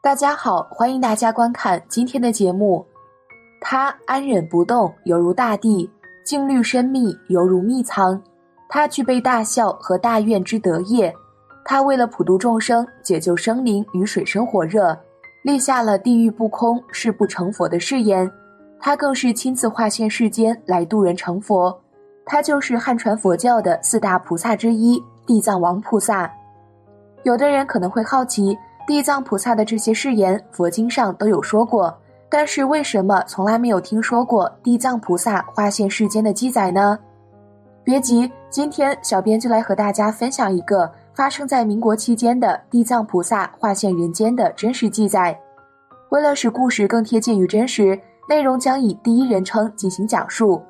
大家好，欢迎大家观看今天的节目。他安忍不动，犹如大地；静虑深密，犹如密藏。他具备大孝和大愿之德业。他为了普度众生，解救生灵于水深火热，立下了地狱不空，誓不成佛的誓言。他更是亲自化现世间来度人成佛。他就是汉传佛教的四大菩萨之一——地藏王菩萨。有的人可能会好奇。地藏菩萨的这些誓言，佛经上都有说过，但是为什么从来没有听说过地藏菩萨化现世间的记载呢？别急，今天小编就来和大家分享一个发生在民国期间的地藏菩萨化现人间的真实记载。为了使故事更贴近于真实，内容将以第一人称进行讲述。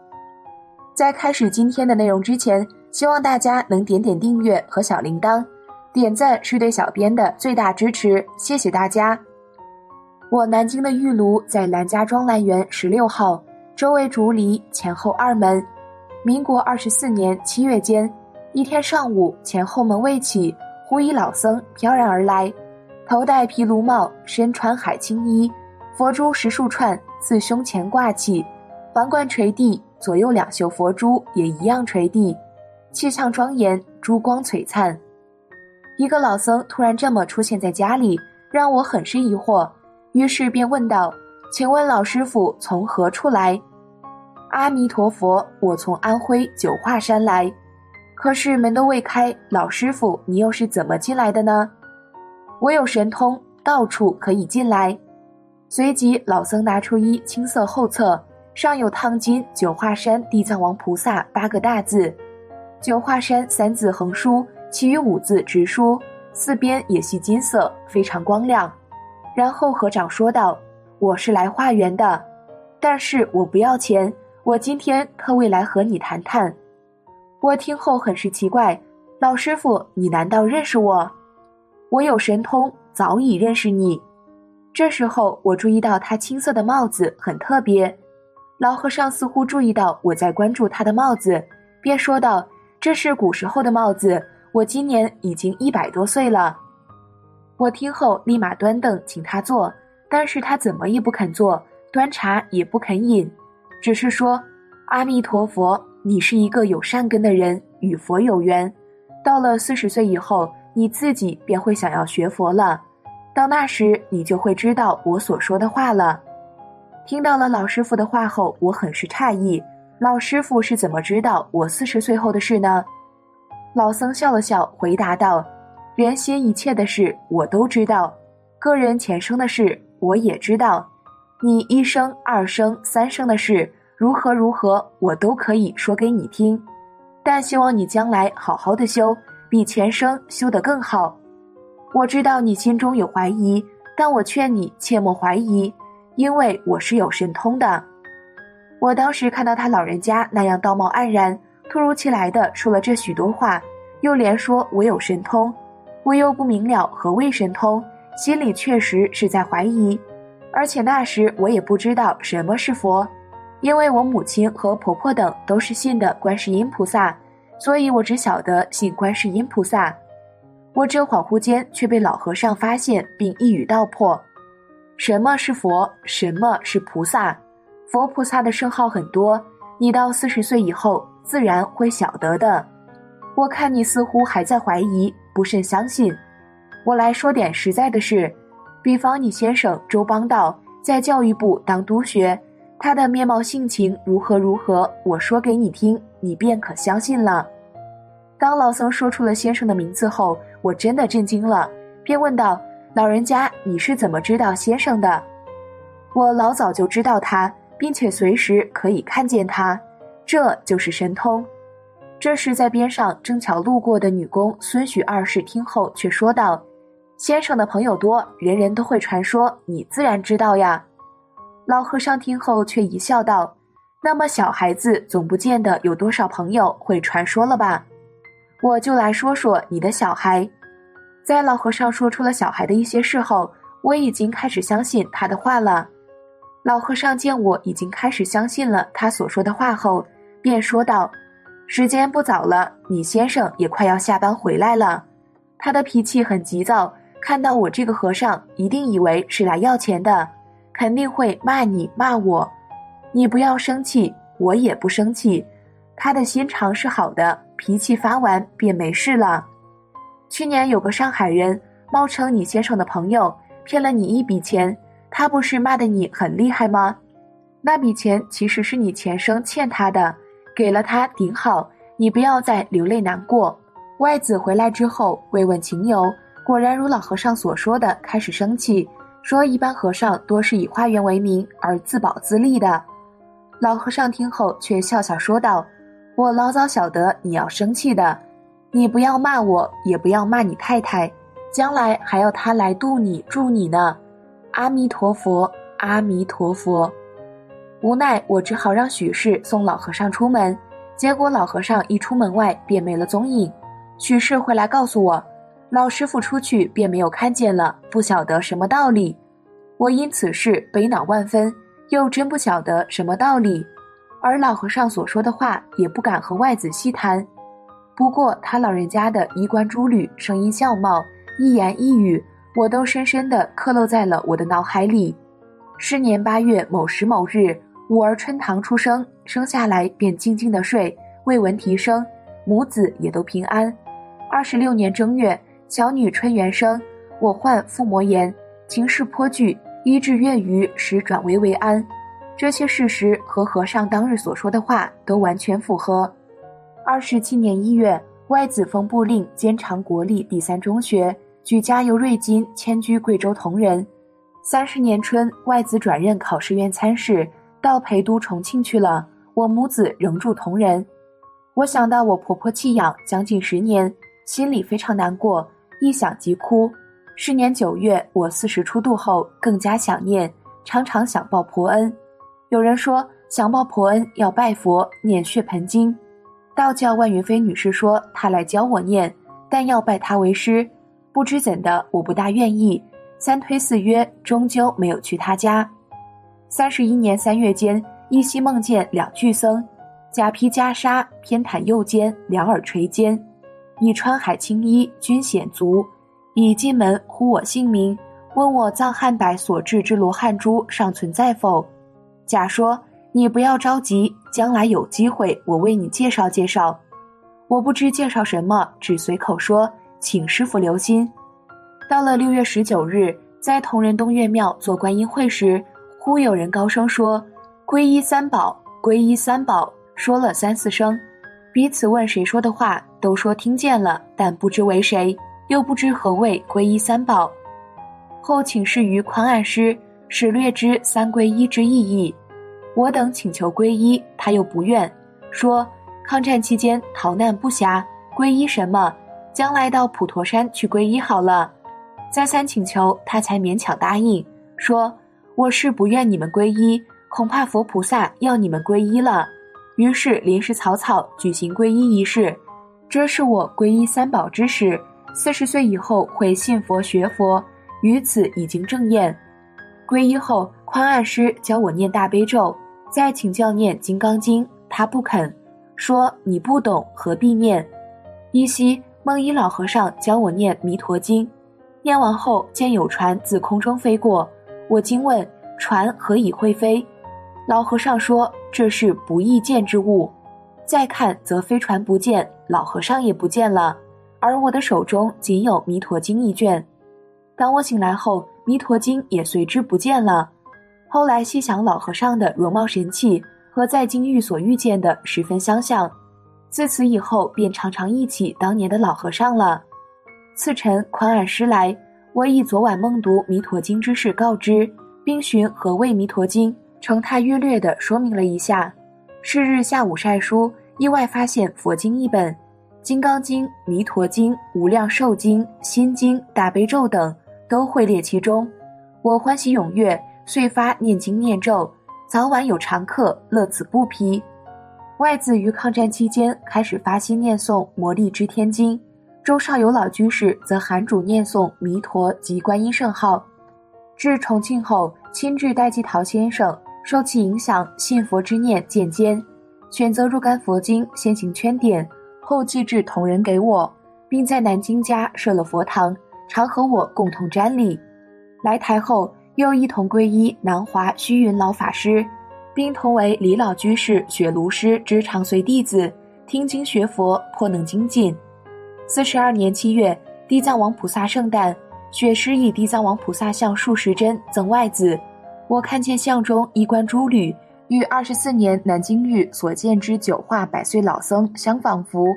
在开始今天的内容之前，希望大家能点点订阅和小铃铛。点赞是对小编的最大支持，谢谢大家。我南京的玉炉在兰家庄兰园十六号，周围竹篱，前后二门。民国二十四年七月间，一天上午，前后门未起，忽一老僧飘然而来，头戴毗卢帽，身穿海青衣，佛珠十数串自胸前挂起，环冠垂地，左右两袖佛珠也一样垂地，气象庄严，珠光璀璨。一个老僧突然这么出现在家里，让我很是疑惑，于是便问道：“请问老师傅从何处来？”“阿弥陀佛，我从安徽九华山来。”“可是门都未开，老师傅你又是怎么进来的呢？”“我有神通，到处可以进来。”随即老僧拿出一青色厚册，上有烫金“九华山地藏王菩萨”八个大字，“九华山”三字横书。其余五字直书，四边也系金色，非常光亮。然后和尚说道：“我是来化缘的，但是我不要钱。我今天特为来和你谈谈。”我听后很是奇怪：“老师傅，你难道认识我？我有神通，早已认识你。”这时候我注意到他青色的帽子很特别，老和尚似乎注意到我在关注他的帽子，便说道：“这是古时候的帽子。”我今年已经一百多岁了，我听后立马端凳请他坐，但是他怎么也不肯坐，端茶也不肯饮，只是说：“阿弥陀佛，你是一个有善根的人，与佛有缘，到了四十岁以后，你自己便会想要学佛了，到那时你就会知道我所说的话了。”听到了老师傅的话后，我很是诧异，老师傅是怎么知道我四十岁后的事呢？老僧笑了笑，回答道：“人心一切的事，我都知道；个人前生的事，我也知道。你一生、二生、三生的事，如何如何，我都可以说给你听。但希望你将来好好的修，比前生修得更好。我知道你心中有怀疑，但我劝你切莫怀疑，因为我是有神通的。”我当时看到他老人家那样道貌岸然。突如其来的说了这许多话，又连说我有神通，我又不明了何谓神通，心里确实是在怀疑。而且那时我也不知道什么是佛，因为我母亲和婆婆等都是信的观世音菩萨，所以我只晓得信观世音菩萨。我这恍惚间却被老和尚发现，并一语道破：什么是佛？什么是菩萨？佛菩萨的圣号很多，你到四十岁以后。自然会晓得的。我看你似乎还在怀疑，不甚相信。我来说点实在的事，比方你先生周邦道在教育部当督学，他的面貌性情如何如何，我说给你听，你便可相信了。当老僧说出了先生的名字后，我真的震惊了，便问道：“老人家，你是怎么知道先生的？”我老早就知道他，并且随时可以看见他。这就是神通。这时，在边上正巧路过的女工孙许二世听后，却说道：“先生的朋友多，人人都会传说，你自然知道呀。”老和尚听后却一笑道：“那么小孩子总不见得有多少朋友会传说了吧？我就来说说你的小孩。”在老和尚说出了小孩的一些事后，我已经开始相信他的话了。老和尚见我已经开始相信了他所说的话后，便说道：“时间不早了，你先生也快要下班回来了。他的脾气很急躁，看到我这个和尚，一定以为是来要钱的，肯定会骂你骂我。你不要生气，我也不生气。他的心肠是好的，脾气发完便没事了。去年有个上海人冒称你先生的朋友，骗了你一笔钱，他不是骂的你很厉害吗？那笔钱其实是你前生欠他的，给了他顶好，你不要再流泪难过。外子回来之后慰问情由。果然如老和尚所说的，开始生气，说一般和尚多是以化缘为名而自保自立的。老和尚听后却笑笑说道：“我老早晓得你要生气的，你不要骂我，也不要骂你太太，将来还要他来渡你助你呢。阿弥陀佛，阿弥陀佛。”无奈我只好让许氏送老和尚出门，结果老和尚一出门外便没了踪影。许氏回来告诉我。老师傅出去便没有看见了，不晓得什么道理。我因此事悲恼万分，又真不晓得什么道理。而老和尚所说的话也不敢和外子细谈。不过他老人家的衣冠珠履、声音相貌、一言一语，我都深深地刻漏在了我的脑海里。是年八月某时某日，五儿春堂出生，生下来便静静的睡，未闻啼声，母子也都平安。二十六年正月。小女春元生，我患腹膜炎，情势颇剧，医治月余，时转危为安。这些事实和和尚当日所说的话都完全符合。二十七年一月，外子封部令兼长国立第三中学，举家由瑞金迁居贵州铜仁。三十年春，外子转任考试院参事，到陪都重庆去了。我母子仍住铜仁。我想到我婆婆弃养将近十年，心里非常难过。一想即哭。是年九月，我四十出度后，更加想念，常常想报婆恩。有人说，想报婆恩要拜佛念血盆经。道教万云飞女士说，她来教我念，但要拜她为师。不知怎的，我不大愿意。三推四约，终究没有去她家。三十一年三月间，依稀梦见两具僧，甲披袈裟，偏袒右肩，两耳垂肩。以穿海青衣，均显足。已进门呼我姓名，问我藏汉柏所制之罗汉珠尚存在否？甲说：“你不要着急，将来有机会，我为你介绍介绍。”我不知介绍什么，只随口说：“请师傅留心。”到了六月十九日，在同仁东岳庙做观音会时，忽有人高声说：“皈依三宝，皈依三宝。”说了三四声。彼此问谁说的话，都说听见了，但不知为谁，又不知何谓皈依三宝。后请示于宽岸师，使略知三皈依之意义。我等请求皈依，他又不愿，说抗战期间逃难不暇，皈依什么？将来到普陀山去皈依好了。再三请求，他才勉强答应，说我是不愿你们皈依，恐怕佛菩萨要你们皈依了。于是临时草草举行皈依仪式，这是我皈依三宝之时。四十岁以后会信佛学佛，于此已经正验。皈依后，宽岸师教我念大悲咒，再请教念金刚经，他不肯，说你不懂，何必念？依稀梦一老和尚教我念弥陀经，念完后见有船自空中飞过，我惊问船何以会飞？老和尚说。这是不易见之物，再看则飞船不见，老和尚也不见了，而我的手中仅有《弥陀经》一卷。当我醒来后，《弥陀经》也随之不见了。后来细想，老和尚的容貌神气和在京域所遇见的十分相像，自此以后便常常忆起当年的老和尚了。次晨宽岸师来，我以昨晚梦读《弥陀经》之事告知，并询何谓《弥陀经》。成太约略地说明了一下。是日下午晒书，意外发现佛经一本，《金刚经》《弥陀经》《无量寿经》《心经》《大悲咒》等都会列其中。我欢喜踊跃，遂发念经念咒，早晚有常客，乐此不疲。外子于抗战期间开始发心念诵《魔力之天经》，周少有老居士则喊主念诵弥陀及观音圣号。至重庆后，亲至戴季陶先生。受其影响，信佛之念渐坚，选择若干佛经先行圈点，后寄至同仁给我，并在南京家设了佛堂，常和我共同瞻礼。来台后，又一同皈依南华虚云老法师，并同为李老居士学庐师之长随弟子，听经学佛，颇能精进。四十二年七月，地藏王菩萨圣诞，学师以地藏王菩萨像数十帧赠外子。我看见像中衣冠珠履，与二十四年南京狱所见之九化百岁老僧相仿佛，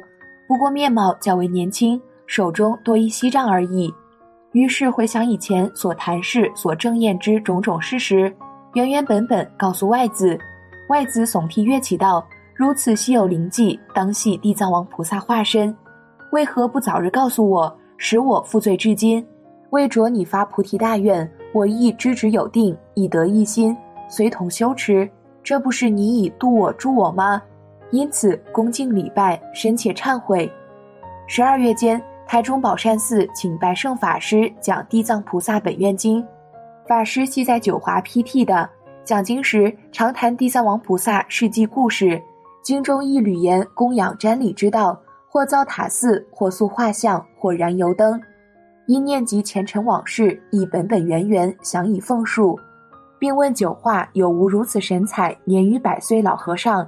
不过面貌较为年轻，手中多一锡杖而已。于是回想以前所谈事、所证验之种种事实，原原本本告诉外子。外子耸涕跃起道：“如此稀有灵迹，当系地藏王菩萨化身。”为何不早日告诉我，使我负罪至今？为着你发菩提大愿，我亦知止有定，以得一心，随同修持。这不是你以度我助我吗？因此恭敬礼拜，深切忏悔。十二月间，台中宝善寺请拜圣法师讲《地藏菩萨本愿经》，法师系在九华披剃的，讲经时常谈地藏王菩萨事迹故事，经中一缕言供养瞻礼之道。或造塔寺，或塑画像，或燃油灯，因念及前尘往事，亦本本源源，想以奉述，并问九化有无如此神采年逾百岁老和尚。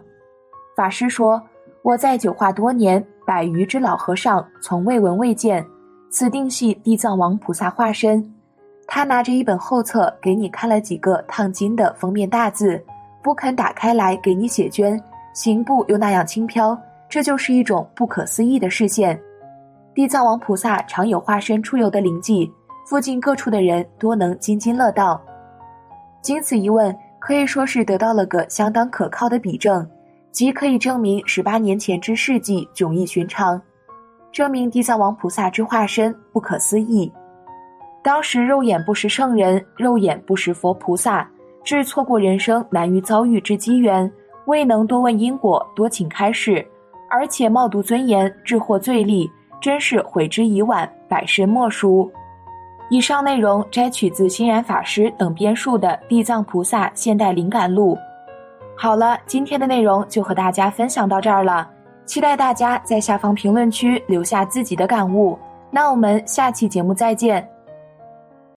法师说：“我在九化多年，百余之老和尚从未闻未见，此定系地藏王菩萨化身。”他拿着一本后册给你看了几个烫金的封面大字，不肯打开来给你写捐，行步又那样轻飘。这就是一种不可思议的视线。地藏王菩萨常有化身出游的灵迹，附近各处的人多能津津乐道。经此一问，可以说是得到了个相当可靠的比证，即可以证明十八年前之事迹迥异寻常，证明地藏王菩萨之化身不可思议。当时肉眼不识圣人，肉眼不识佛菩萨，致错过人生难于遭遇之机缘，未能多问因果，多请开示。而且冒渎尊严，致获罪利，真是悔之已晚，百世莫赎。以上内容摘取自欣然法师等编述的《地藏菩萨现代灵感录》。好了，今天的内容就和大家分享到这儿了，期待大家在下方评论区留下自己的感悟。那我们下期节目再见。